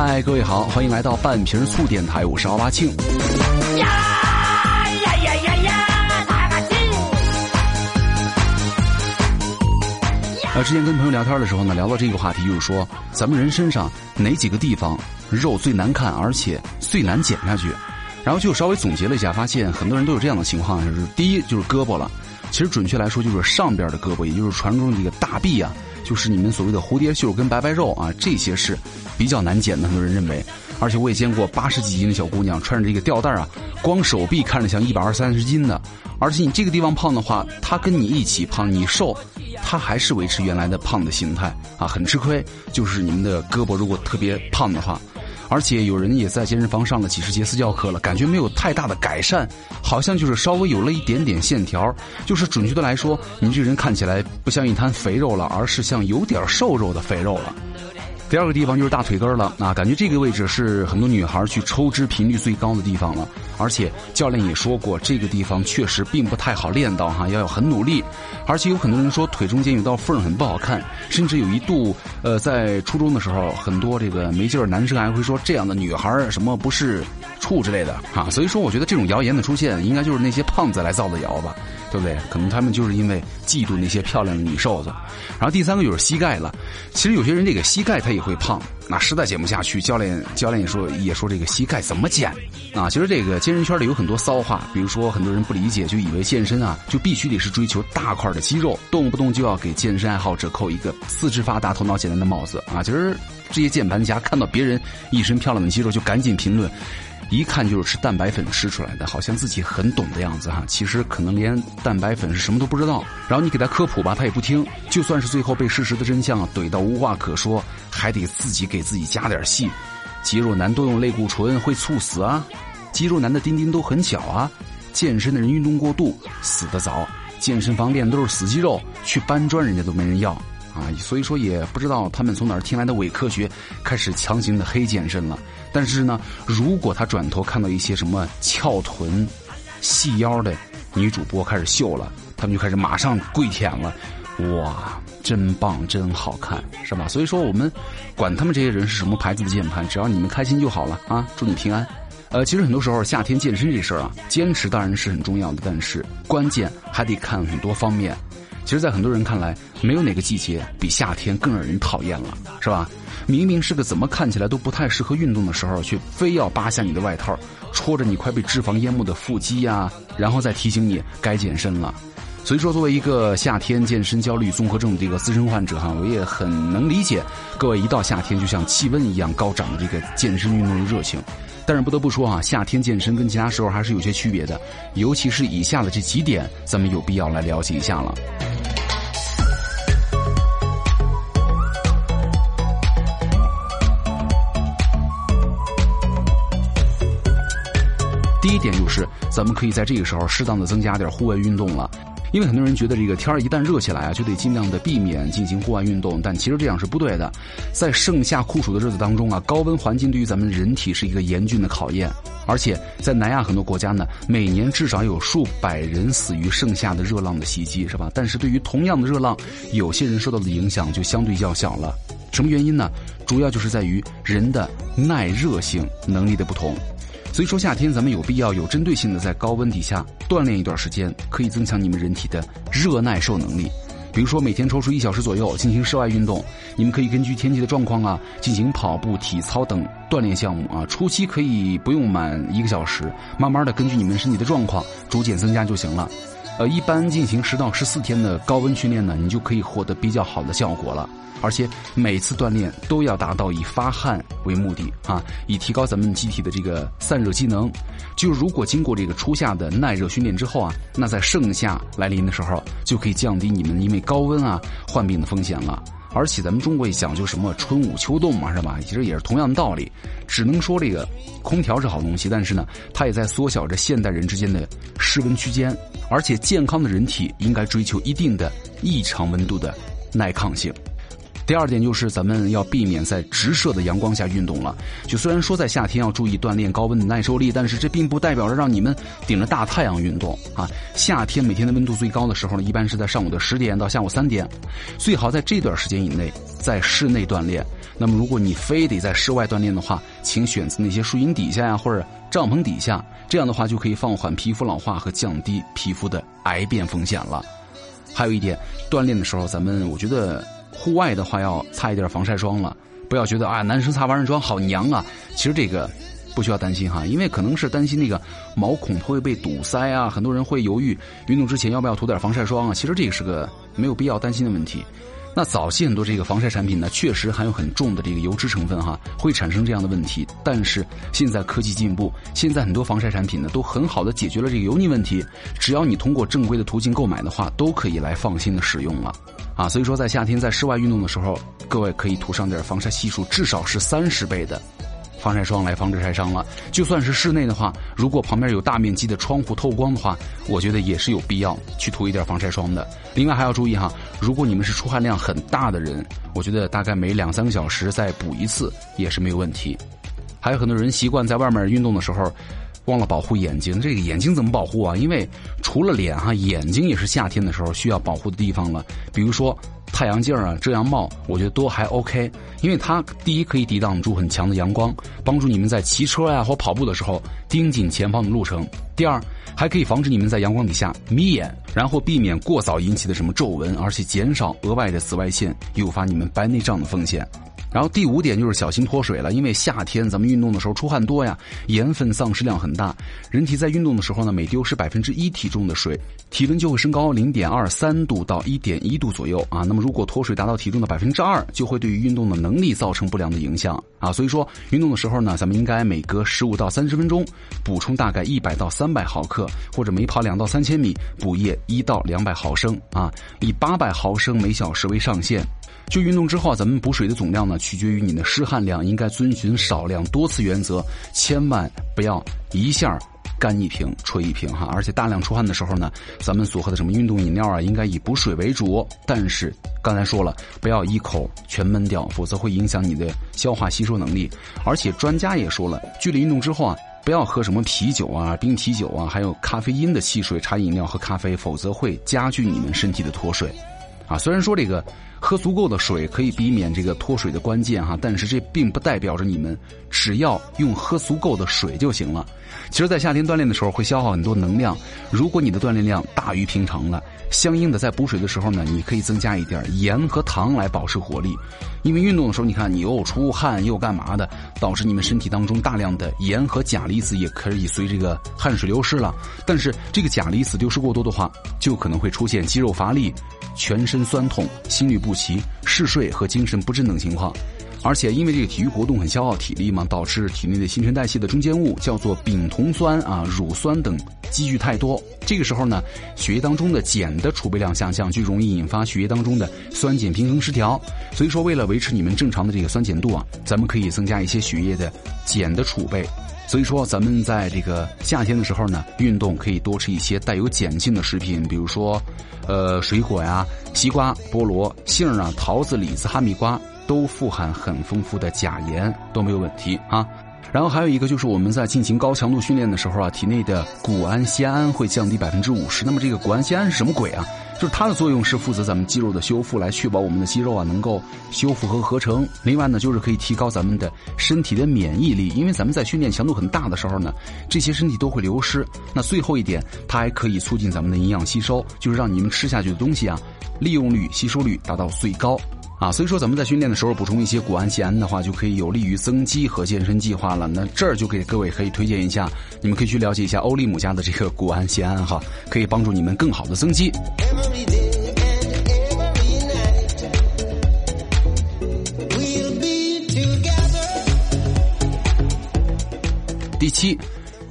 嗨，各位好，欢迎来到半瓶醋电台，我是奥巴庆。呀呀呀呀呀，大巴庆！呃，之前跟朋友聊天的时候呢，聊到这个话题，就是说咱们人身上哪几个地方肉最难看，而且最难减下去。然后就稍微总结了一下，发现很多人都有这样的情况，就是第一就是胳膊了，其实准确来说就是上边的胳膊，也就是传说中的这个大臂啊。就是你们所谓的蝴蝶袖跟白白肉啊，这些是比较难减的。很多人认为，而且我也见过八十几斤的小姑娘穿着这个吊带啊，光手臂看着像一百二三十斤的。而且你这个地方胖的话，她跟你一起胖，你瘦，她还是维持原来的胖的形态啊，很吃亏。就是你们的胳膊如果特别胖的话。而且有人也在健身房上了几十节私教课了，感觉没有太大的改善，好像就是稍微有了一点点线条，就是准确的来说，你这人看起来不像一滩肥肉了，而是像有点瘦肉的肥肉了。第二个地方就是大腿根了啊，感觉这个位置是很多女孩去抽脂频率最高的地方了。而且教练也说过，这个地方确实并不太好练到哈，要有很努力。而且有很多人说腿中间有道缝很不好看，甚至有一度，呃，在初中的时候，很多这个没劲儿男生还会说这样的女孩什么不是处之类的啊。所以说，我觉得这种谣言的出现，应该就是那些胖子来造的谣吧。对不对？可能他们就是因为嫉妒那些漂亮的女瘦子。然后第三个就是膝盖了。其实有些人这个膝盖他也会胖，那实在减不下去，教练教练也说也说这个膝盖怎么减啊？其实这个健身圈里有很多骚话，比如说很多人不理解，就以为健身啊就必须得是追求大块的肌肉，动不动就要给健身爱好者扣一个四肢发达、头脑简单的帽子啊。其实这些键盘侠看到别人一身漂亮的肌肉，就赶紧评论。一看就是吃蛋白粉吃出来的，好像自己很懂的样子哈。其实可能连蛋白粉是什么都不知道。然后你给他科普吧，他也不听。就算是最后被事实的真相怼到无话可说，还得自己给自己加点戏。肌肉男多用类固醇会猝死啊！肌肉男的丁丁都很小啊！健身的人运动过度死得早。健身房练的都是死肌肉，去搬砖人家都没人要。啊，所以说也不知道他们从哪儿听来的伪科学，开始强行的黑健身了。但是呢，如果他转头看到一些什么翘臀、细腰的女主播开始秀了，他们就开始马上跪舔了。哇，真棒，真好看，是吧？所以说我们管他们这些人是什么牌子的键盘，只要你们开心就好了啊！祝你平安。呃，其实很多时候夏天健身这事儿啊，坚持当然是很重要的，但是关键还得看很多方面。其实，在很多人看来，没有哪个季节比夏天更让人讨厌了，是吧？明明是个怎么看起来都不太适合运动的时候，却非要扒下你的外套，戳着你快被脂肪淹没的腹肌呀，然后再提醒你该健身了。所以说，作为一个夏天健身焦虑综合症的这个资深患者哈，我也很能理解各位一到夏天就像气温一样高涨的这个健身运动的热情。但是不得不说啊，夏天健身跟其他时候还是有些区别的，尤其是以下的这几点，咱们有必要来了解一下了。一点就是，咱们可以在这个时候适当的增加点户外运动了，因为很多人觉得这个天一旦热起来啊，就得尽量的避免进行户外运动，但其实这样是不对的。在盛夏酷暑的日子当中啊，高温环境对于咱们人体是一个严峻的考验，而且在南亚很多国家呢，每年至少有数百人死于盛夏的热浪的袭击，是吧？但是对于同样的热浪，有些人受到的影响就相对较小了。什么原因呢？主要就是在于人的耐热性能力的不同。所以说夏天咱们有必要有针对性的在高温底下锻炼一段时间，可以增强你们人体的热耐受能力。比如说每天抽出一小时左右进行室外运动，你们可以根据天气的状况啊进行跑步、体操等锻炼项目啊。初期可以不用满一个小时，慢慢的根据你们身体的状况逐渐增加就行了。呃，一般进行十到十四天的高温训练呢，你就可以获得比较好的效果了。而且每次锻炼都要达到以发汗为目的啊，以提高咱们机体的这个散热机能。就如果经过这个初夏的耐热训练之后啊，那在盛夏来临的时候，就可以降低你们因为高温啊患病的风险了。而且咱们中国也讲究什么春捂秋冻嘛，是吧？其实也是同样的道理。只能说这个空调是好东西，但是呢，它也在缩小着现代人之间的室温区间。而且健康的人体应该追求一定的异常温度的耐抗性。第二点就是咱们要避免在直射的阳光下运动了。就虽然说在夏天要注意锻炼高温的耐受力，但是这并不代表着让你们顶着大太阳运动啊。夏天每天的温度最高的时候呢，一般是在上午的十点到下午三点，最好在这段时间以内在室内锻炼。那么如果你非得在室外锻炼的话，请选择那些树荫底下呀，或者帐篷底下，这样的话就可以放缓皮肤老化和降低皮肤的癌变风险了。还有一点，锻炼的时候，咱们我觉得。户外的话要擦一点防晒霜了，不要觉得啊，男生擦防晒霜好娘啊。其实这个不需要担心哈，因为可能是担心那个毛孔会被堵塞啊，很多人会犹豫运动之前要不要涂点防晒霜啊。其实这个是个没有必要担心的问题。那早期很多这个防晒产品呢，确实含有很重的这个油脂成分哈，会产生这样的问题。但是现在科技进步，现在很多防晒产品呢都很好的解决了这个油腻问题。只要你通过正规的途径购买的话，都可以来放心的使用了。啊，所以说在夏天在室外运动的时候，各位可以涂上点防晒系数至少是三十倍的。防晒霜来防止晒伤了。就算是室内的话，如果旁边有大面积的窗户透光的话，我觉得也是有必要去涂一点防晒霜的。另外还要注意哈，如果你们是出汗量很大的人，我觉得大概每两三个小时再补一次也是没有问题。还有很多人习惯在外面运动的时候，忘了保护眼睛。这个眼睛怎么保护啊？因为除了脸哈，眼睛也是夏天的时候需要保护的地方了。比如说。太阳镜啊，遮阳帽，我觉得都还 OK，因为它第一可以抵挡住很强的阳光，帮助你们在骑车呀或跑步的时候盯紧前方的路程；第二，还可以防止你们在阳光底下眯眼，然后避免过早引起的什么皱纹，而且减少额外的紫外线诱发你们白内障的风险。然后第五点就是小心脱水了，因为夏天咱们运动的时候出汗多呀，盐分丧失量很大。人体在运动的时候呢，每丢失百分之一体重的水，体温就会升高零点二三度到一点一度左右啊。那么如果脱水达到体重的百分之二，就会对于运动的能力造成不良的影响啊。所以说运动的时候呢，咱们应该每隔十五到三十分钟补充大概一百到三百毫克，或者每跑两到三千米补液一到两百毫升啊，以八百毫升每小时为上限。就运动之后，咱们补水的总量呢，取决于你的湿汗量，应该遵循少量多次原则，千万不要一下干一瓶吹一瓶哈。而且大量出汗的时候呢，咱们所喝的什么运动饮料啊，应该以补水为主。但是刚才说了，不要一口全闷掉，否则会影响你的消化吸收能力。而且专家也说了，剧烈运动之后啊，不要喝什么啤酒啊、冰啤酒啊，还有咖啡因的汽水、茶饮料和咖啡，否则会加剧你们身体的脱水。啊，虽然说这个。喝足够的水可以避免这个脱水的关键哈，但是这并不代表着你们只要用喝足够的水就行了。其实，在夏天锻炼的时候会消耗很多能量，如果你的锻炼量大于平常了，相应的在补水的时候呢，你可以增加一点盐和糖来保持活力。因为运动的时候，你看你又出汗又干嘛的，导致你们身体当中大量的盐和钾离子也可以随这个汗水流失了。但是这个钾离子丢失过多的话，就可能会出现肌肉乏力。全身酸痛、心律不不齐、嗜睡和精神不振等情况，而且因为这个体育活动很消耗体力嘛，导致体内的新陈代谢的中间物叫做丙酮酸啊、乳酸等积聚太多。这个时候呢，血液当中的碱的储备量下降，就容易引发血液当中的酸碱平衡失调。所以说，为了维持你们正常的这个酸碱度啊，咱们可以增加一些血液的碱的储备。所以说，咱们在这个夏天的时候呢，运动可以多吃一些带有碱性的食品，比如说，呃，水果呀，西瓜、菠萝、杏啊、桃子、李子、哈密瓜都富含很丰富的钾盐，都没有问题啊。然后还有一个就是我们在进行高强度训练的时候啊，体内的谷氨酰胺会降低百分之五十。那么这个谷氨酰胺是什么鬼啊？就是它的作用是负责咱们肌肉的修复，来确保我们的肌肉啊能够修复和合成。另外呢，就是可以提高咱们的身体的免疫力，因为咱们在训练强度很大的时候呢，这些身体都会流失。那最后一点，它还可以促进咱们的营养吸收，就是让你们吃下去的东西啊，利用率、吸收率达到最高。啊，所以说咱们在训练的时候补充一些谷氨酰胺的话，就可以有利于增肌和健身计划了。那这儿就给各位可以推荐一下，你们可以去了解一下欧利姆家的这个谷氨酰胺哈，可以帮助你们更好的增肌。第七。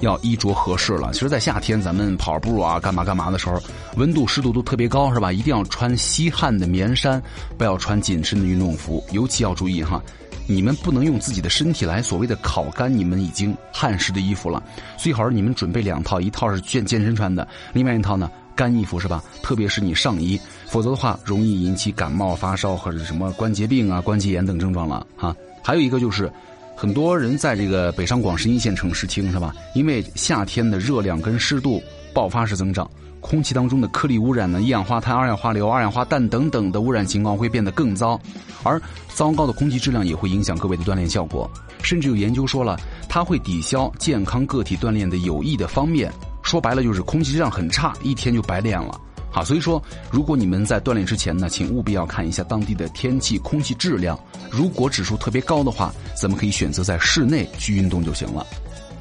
要衣着合适了。其实，在夏天咱们跑步啊、干嘛干嘛的时候，温度湿度都特别高，是吧？一定要穿吸汗的棉衫，不要穿紧身的运动服。尤其要注意哈，你们不能用自己的身体来所谓的烤干你们已经汗湿的衣服了。最好是你们准备两套，一套是健健身穿的，另外一套呢干衣服，是吧？特别是你上衣，否则的话容易引起感冒、发烧或者什么关节病啊、关节炎等症状了哈。还有一个就是，很多人在这个北上广深一线城市听是吧？因为夏天的热量跟湿度爆发式增长，空气当中的颗粒污染呢，一氧化碳、二氧化硫、二氧化氮等等的污染情况会变得更糟，而糟糕的空气质量也会影响各位的锻炼效果，甚至有研究说了，它会抵消健康个体锻炼的有益的方面。说白了就是空气质量很差，一天就白练了。啊，所以说，如果你们在锻炼之前呢，请务必要看一下当地的天气、空气质量。如果指数特别高的话，咱们可以选择在室内去运动就行了。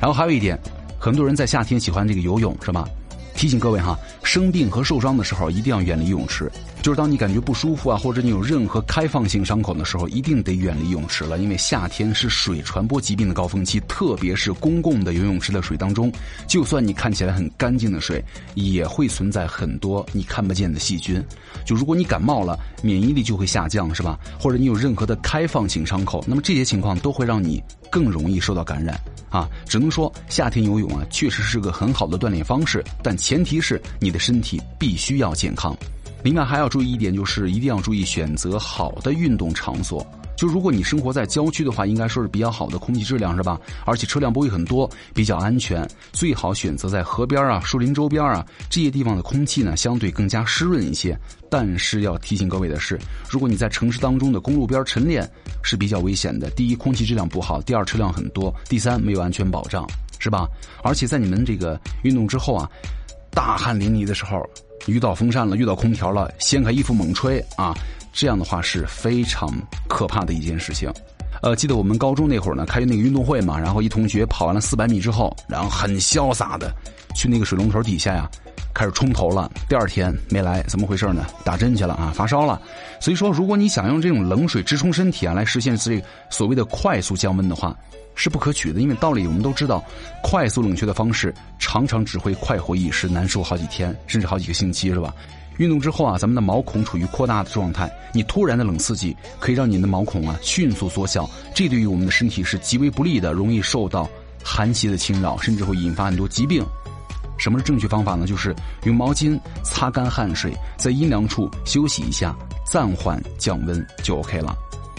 然后还有一点，很多人在夏天喜欢这个游泳，是吧？提醒各位哈，生病和受伤的时候一定要远离泳池。就是当你感觉不舒服啊，或者你有任何开放性伤口的时候，一定得远离泳池了。因为夏天是水传播疾病的高峰期，特别是公共的游泳池的水当中，就算你看起来很干净的水，也会存在很多你看不见的细菌。就如果你感冒了，免疫力就会下降，是吧？或者你有任何的开放性伤口，那么这些情况都会让你更容易受到感染。啊，只能说夏天游泳啊，确实是个很好的锻炼方式，但前提是你的身体必须要健康。另外还要注意一点，就是一定要注意选择好的运动场所。就如果你生活在郊区的话，应该说是比较好的空气质量是吧？而且车辆不会很多，比较安全。最好选择在河边啊、树林周边啊这些地方的空气呢，相对更加湿润一些。但是要提醒各位的是，如果你在城市当中的公路边晨练是比较危险的。第一，空气质量不好；第二，车辆很多；第三，没有安全保障，是吧？而且在你们这个运动之后啊，大汗淋漓的时候，遇到风扇了，遇到空调了，掀开衣服猛吹啊。这样的话是非常可怕的一件事情，呃，记得我们高中那会儿呢，开那个运动会嘛，然后一同学跑完了四百米之后，然后很潇洒的去那个水龙头底下呀，开始冲头了。第二天没来，怎么回事呢？打针去了啊，发烧了。所以说，如果你想用这种冷水直冲身体啊，来实现这所谓的快速降温的话，是不可取的。因为道理我们都知道，快速冷却的方式常常只会快活一时，难受好几天，甚至好几个星期，是吧？运动之后啊，咱们的毛孔处于扩大的状态，你突然的冷刺激可以让你的毛孔啊迅速缩小，这对于我们的身体是极为不利的，容易受到寒邪的侵扰，甚至会引发很多疾病。什么是正确方法呢？就是用毛巾擦干汗水，在阴凉处休息一下，暂缓降温就 OK 了。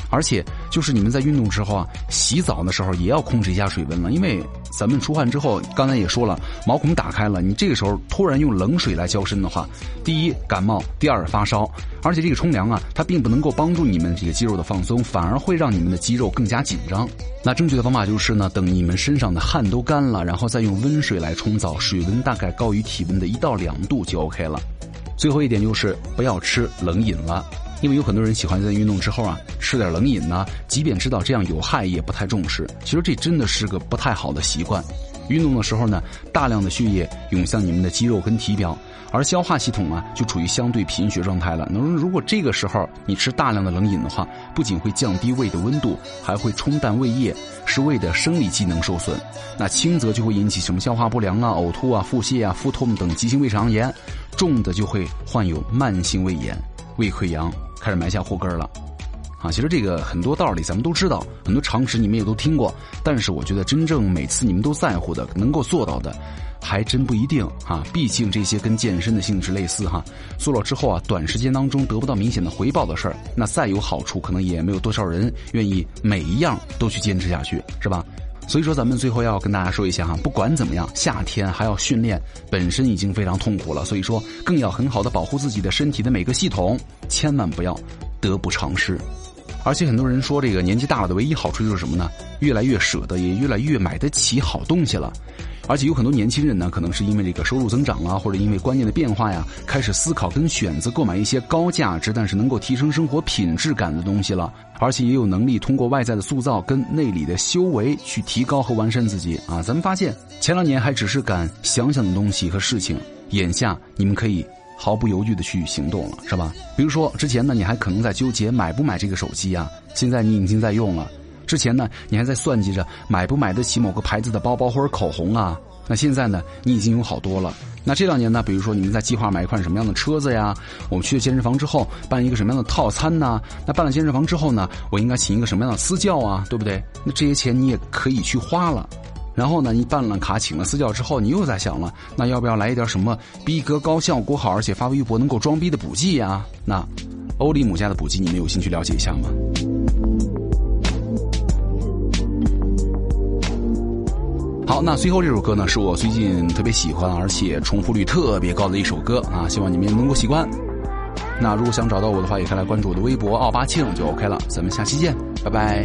而且，就是你们在运动之后啊，洗澡的时候也要控制一下水温了，因为咱们出汗之后，刚才也说了，毛孔打开了，你这个时候突然用冷水来浇身的话，第一感冒，第二发烧，而且这个冲凉啊，它并不能够帮助你们这个肌肉的放松，反而会让你们的肌肉更加紧张。那正确的方法就是呢，等你们身上的汗都干了，然后再用温水来冲澡，水温大概高于体温的一到两度就 OK 了。最后一点就是不要吃冷饮了。因为有很多人喜欢在运动之后啊吃点冷饮呢，即便知道这样有害，也不太重视。其实这真的是个不太好的习惯。运动的时候呢，大量的血液涌向你们的肌肉跟体表，而消化系统啊就处于相对贫血状态了。那如果这个时候你吃大量的冷饮的话，不仅会降低胃的温度，还会冲淡胃液，使胃的生理机能受损。那轻则就会引起什么消化不良啊、呕吐啊、腹泻啊、腹痛等急性胃肠炎，重的就会患有慢性胃炎、胃溃疡。开始埋下祸根了，啊，其实这个很多道理咱们都知道，很多常识你们也都听过，但是我觉得真正每次你们都在乎的、能够做到的，还真不一定啊。毕竟这些跟健身的性质类似哈，做了之后啊，短时间当中得不到明显的回报的事儿，那再有好处，可能也没有多少人愿意每一样都去坚持下去，是吧？所以说，咱们最后要跟大家说一下哈，不管怎么样，夏天还要训练，本身已经非常痛苦了。所以说，更要很好的保护自己的身体的每个系统，千万不要得不偿失。而且很多人说，这个年纪大了的唯一好处就是什么呢？越来越舍得，也越来越买得起好东西了。而且有很多年轻人呢，可能是因为这个收入增长啊，或者因为观念的变化呀，开始思考跟选择购买一些高价值但是能够提升生活品质感的东西了。而且也有能力通过外在的塑造跟内里的修为去提高和完善自己啊。咱们发现前两年还只是敢想想的东西和事情，眼下你们可以毫不犹豫的去行动了，是吧？比如说之前呢，你还可能在纠结买不买这个手机啊，现在你已经在用了。之前呢，你还在算计着买不买得起某个牌子的包包或者口红啊？那现在呢，你已经有好多了。那这两年呢，比如说你们在计划买一款什么样的车子呀？我们去了健身房之后办一个什么样的套餐呢？那办了健身房之后呢，我应该请一个什么样的私教啊？对不对？那这些钱你也可以去花了。然后呢，你办了卡，请了私教之后，你又在想了，那要不要来一点什么逼格高、效果好，而且发微博能够装逼的补剂呀？那欧里姆家的补剂，你们有兴趣了解一下吗？好，那最后这首歌呢，是我最近特别喜欢，而且重复率特别高的一首歌啊，希望你们能够喜欢。那如果想找到我的话，也可以来关注我的微博奥巴庆就 OK 了。咱们下期见，拜拜。